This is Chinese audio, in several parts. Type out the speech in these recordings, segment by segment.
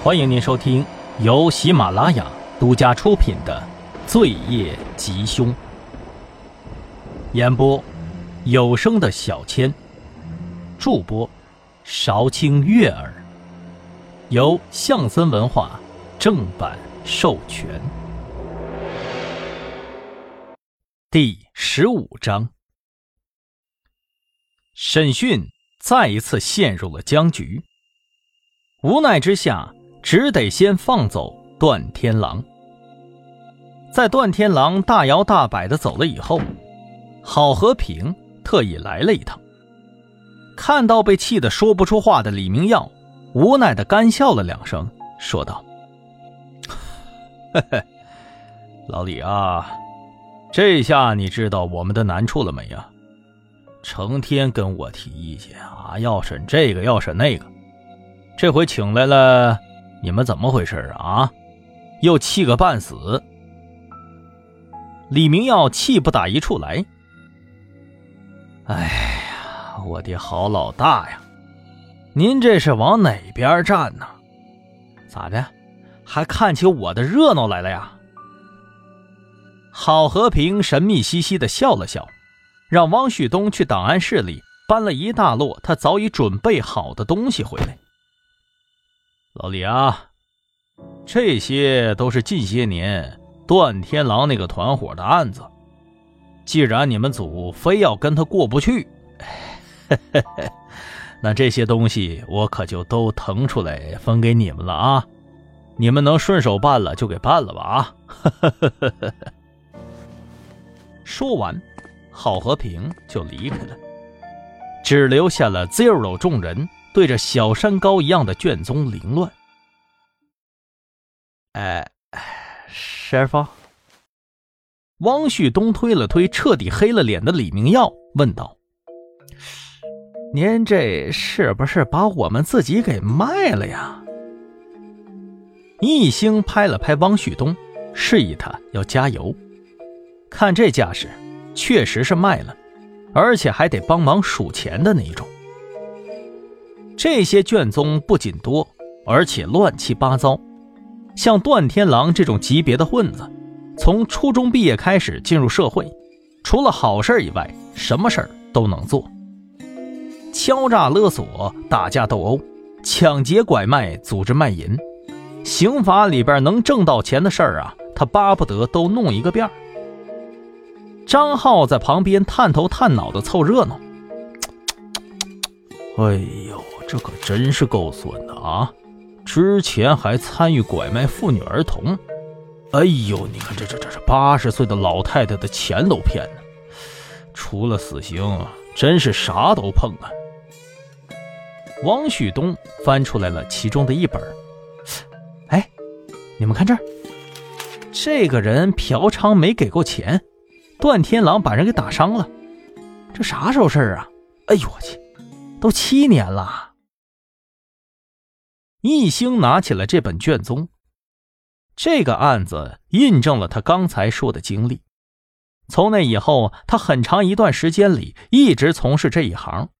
欢迎您收听由喜马拉雅独家出品的《罪业吉凶》，演播有声的小千，助播韶清悦耳，由象森文化正版授权。第十五章，审讯再一次陷入了僵局，无奈之下。只得先放走段天狼。在段天狼大摇大摆的走了以后，郝和平特意来了一趟。看到被气得说不出话的李明耀，无奈的干笑了两声，说道：“ 嘿嘿，老李啊，这下你知道我们的难处了没呀？成天跟我提意见啊，要审这个，要审那个，这回请来了。”你们怎么回事啊？又气个半死！李明耀气不打一处来。哎呀，我的好老大呀，您这是往哪边站呢？咋的，还看起我的热闹来了呀？郝和平神秘兮兮的笑了笑，让汪旭东去档案室里搬了一大摞他早已准备好的东西回来。老李啊，这些都是近些年段天狼那个团伙的案子。既然你们组非要跟他过不去，那这些东西我可就都腾出来分给你们了啊！你们能顺手办了就给办了吧啊！说完，郝和平就离开了，只留下了 Zero 众人。对着小山高一样的卷宗凌乱。哎，师傅。汪旭东推了推彻底黑了脸的李明耀，问道：“您这是不是把我们自己给卖了呀？”易星拍了拍汪旭东，示意他要加油。看这架势，确实是卖了，而且还得帮忙数钱的那一种。这些卷宗不仅多，而且乱七八糟。像段天狼这种级别的混子，从初中毕业开始进入社会，除了好事以外，什么事儿都能做。敲诈勒索、打架斗殴、抢劫拐卖、组织卖淫，刑法里边能挣到钱的事儿啊，他巴不得都弄一个遍。张浩在旁边探头探脑的凑热闹。哎呦！这可真是够损的啊！之前还参与拐卖妇女儿童，哎呦，你看这这这这八十岁的老太太的钱都骗了，除了死刑，真是啥都碰啊！王旭东翻出来了其中的一本，哎，你们看这儿，这个人嫖娼没给够钱，段天狼把人给打伤了，这啥时候事儿啊？哎呦我去，都七年了！易星拿起了这本卷宗，这个案子印证了他刚才说的经历。从那以后，他很长一段时间里一直从事这一行，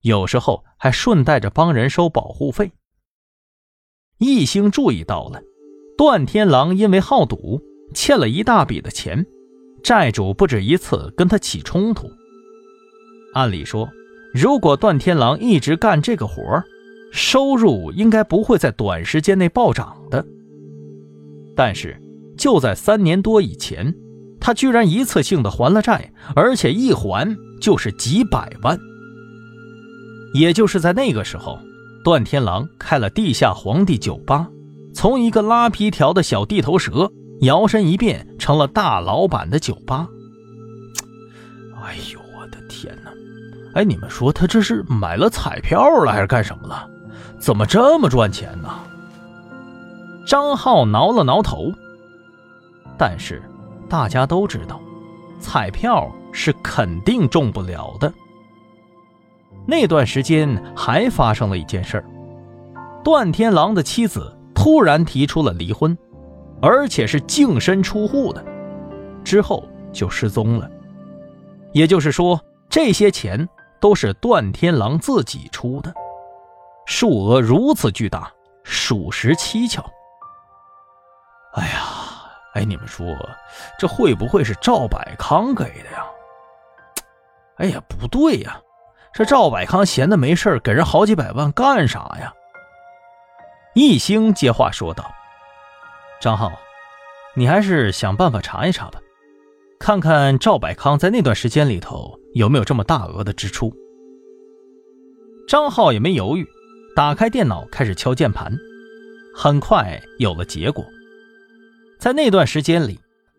有时候还顺带着帮人收保护费。易星注意到了，段天狼因为好赌欠了一大笔的钱，债主不止一次跟他起冲突。按理说，如果段天狼一直干这个活儿，收入应该不会在短时间内暴涨的，但是就在三年多以前，他居然一次性的还了债，而且一还就是几百万。也就是在那个时候，段天狼开了地下皇帝酒吧，从一个拉皮条的小地头蛇，摇身一变成了大老板的酒吧。哎呦，我的天哪！哎，你们说他这是买了彩票了，还是干什么了？怎么这么赚钱呢？张浩挠了挠头。但是大家都知道，彩票是肯定中不了的。那段时间还发生了一件事儿：段天狼的妻子突然提出了离婚，而且是净身出户的，之后就失踪了。也就是说，这些钱都是段天狼自己出的。数额如此巨大，属实蹊跷。哎呀，哎，你们说这会不会是赵百康给的呀？哎呀，不对呀，这赵百康闲的没事给人好几百万干啥呀？一兴接话说道：“张浩，你还是想办法查一查吧，看看赵百康在那段时间里头有没有这么大额的支出。”张浩也没犹豫，打开电脑开始敲键盘，很快有了结果。在那段时间里，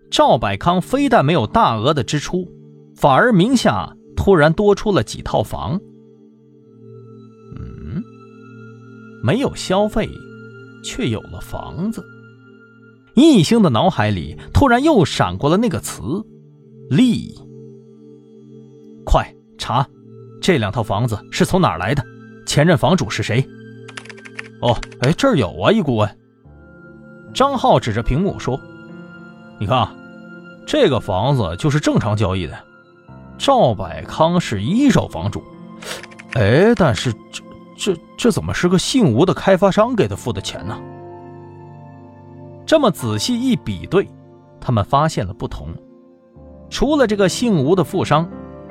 赵百康非但没有大额的支出，反而名下突然多出了几套房。嗯，没有消费，却有了房子。易兴的脑海里突然又闪过了那个词“利”。快查！这两套房子是从哪儿来的？前任房主是谁？哦，哎，这儿有啊，易顾问。张浩指着屏幕说：“你看，这个房子就是正常交易的，赵百康是一手房主。哎，但是这、这、这怎么是个姓吴的开发商给他付的钱呢？”这么仔细一比对，他们发现了不同。除了这个姓吴的富商。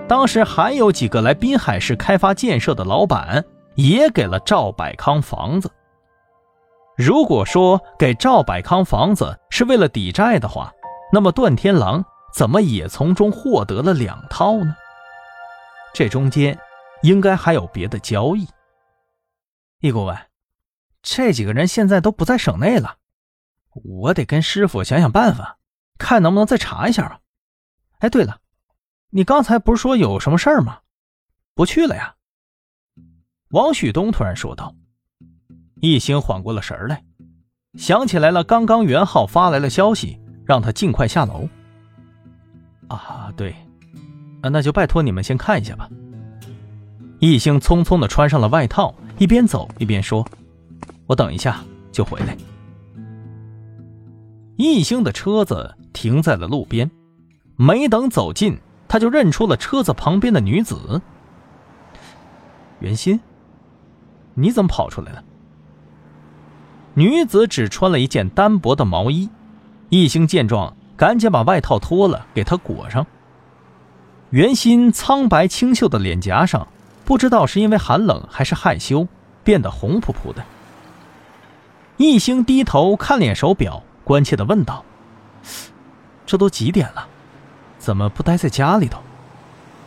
当时还有几个来滨海市开发建设的老板，也给了赵百康房子。如果说给赵百康房子是为了抵债的话，那么段天狼怎么也从中获得了两套呢？这中间应该还有别的交易。易顾问，这几个人现在都不在省内了，我得跟师傅想想办法，看能不能再查一下啊。哎，对了。你刚才不是说有什么事儿吗？不去了呀？王旭东突然说道。一兴缓过了神来，想起来了，刚刚袁浩发来了消息，让他尽快下楼。啊，对，那就拜托你们先看一下吧。一兴匆匆的穿上了外套，一边走一边说：“我等一下就回来。”一兴的车子停在了路边，没等走近。他就认出了车子旁边的女子，袁心，你怎么跑出来了？女子只穿了一件单薄的毛衣，一兴见状，赶紧把外套脱了，给她裹上。袁心苍白清秀的脸颊上，不知道是因为寒冷还是害羞，变得红扑扑的。一兴低头看脸手表，关切的问道：“这都几点了？”怎么不待在家里头？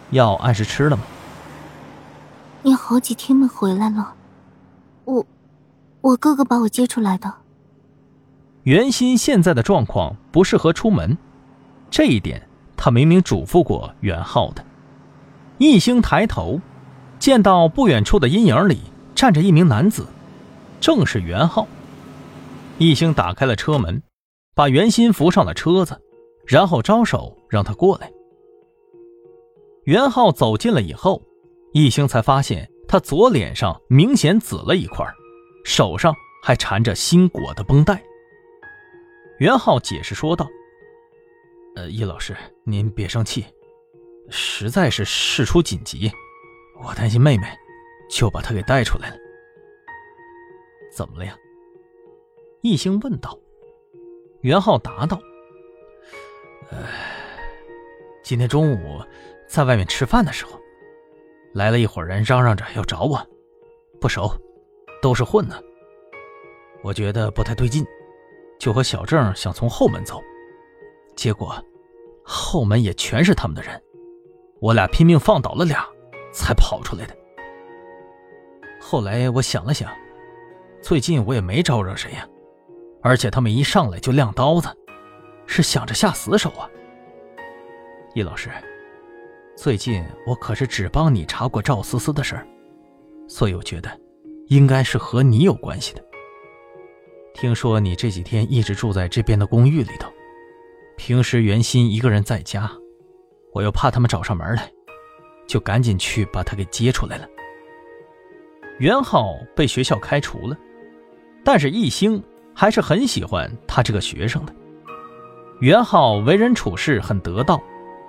药按时吃了吗？你好几天没回来了，我，我哥哥把我接出来的。袁心现在的状况不适合出门，这一点他明明嘱咐过袁浩的。一星抬头，见到不远处的阴影里站着一名男子，正是袁浩。一星打开了车门，把袁心扶上了车子。然后招手让他过来。袁浩走近了以后，一星才发现他左脸上明显紫了一块，手上还缠着新裹的绷带。袁浩解释说道：“呃，叶老师，您别生气，实在是事出紧急，我担心妹妹，就把她给带出来了。怎么了呀？”易兴问道。袁浩答道。呃，今天中午在外面吃饭的时候，来了一伙人，嚷嚷着要找我，不熟，都是混的。我觉得不太对劲，就和小郑想从后门走，结果后门也全是他们的人，我俩拼命放倒了俩，才跑出来的。后来我想了想，最近我也没招惹谁呀，而且他们一上来就亮刀子。是想着下死手啊，易老师，最近我可是只帮你查过赵思思的事儿，所以我觉得应该是和你有关系的。听说你这几天一直住在这边的公寓里头，平时袁鑫一个人在家，我又怕他们找上门来，就赶紧去把他给接出来了。袁浩被学校开除了，但是易兴还是很喜欢他这个学生的。袁浩为人处事很得道，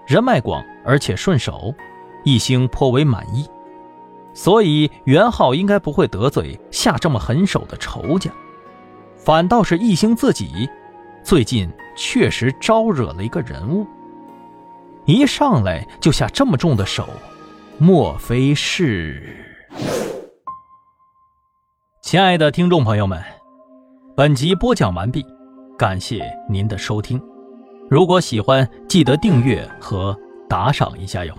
人脉广，而且顺手，一兴颇为满意，所以袁浩应该不会得罪下这么狠手的仇家。反倒是艺兴自己，最近确实招惹了一个人物。一上来就下这么重的手，莫非是？亲爱的听众朋友们，本集播讲完毕，感谢您的收听。如果喜欢，记得订阅和打赏一下哟。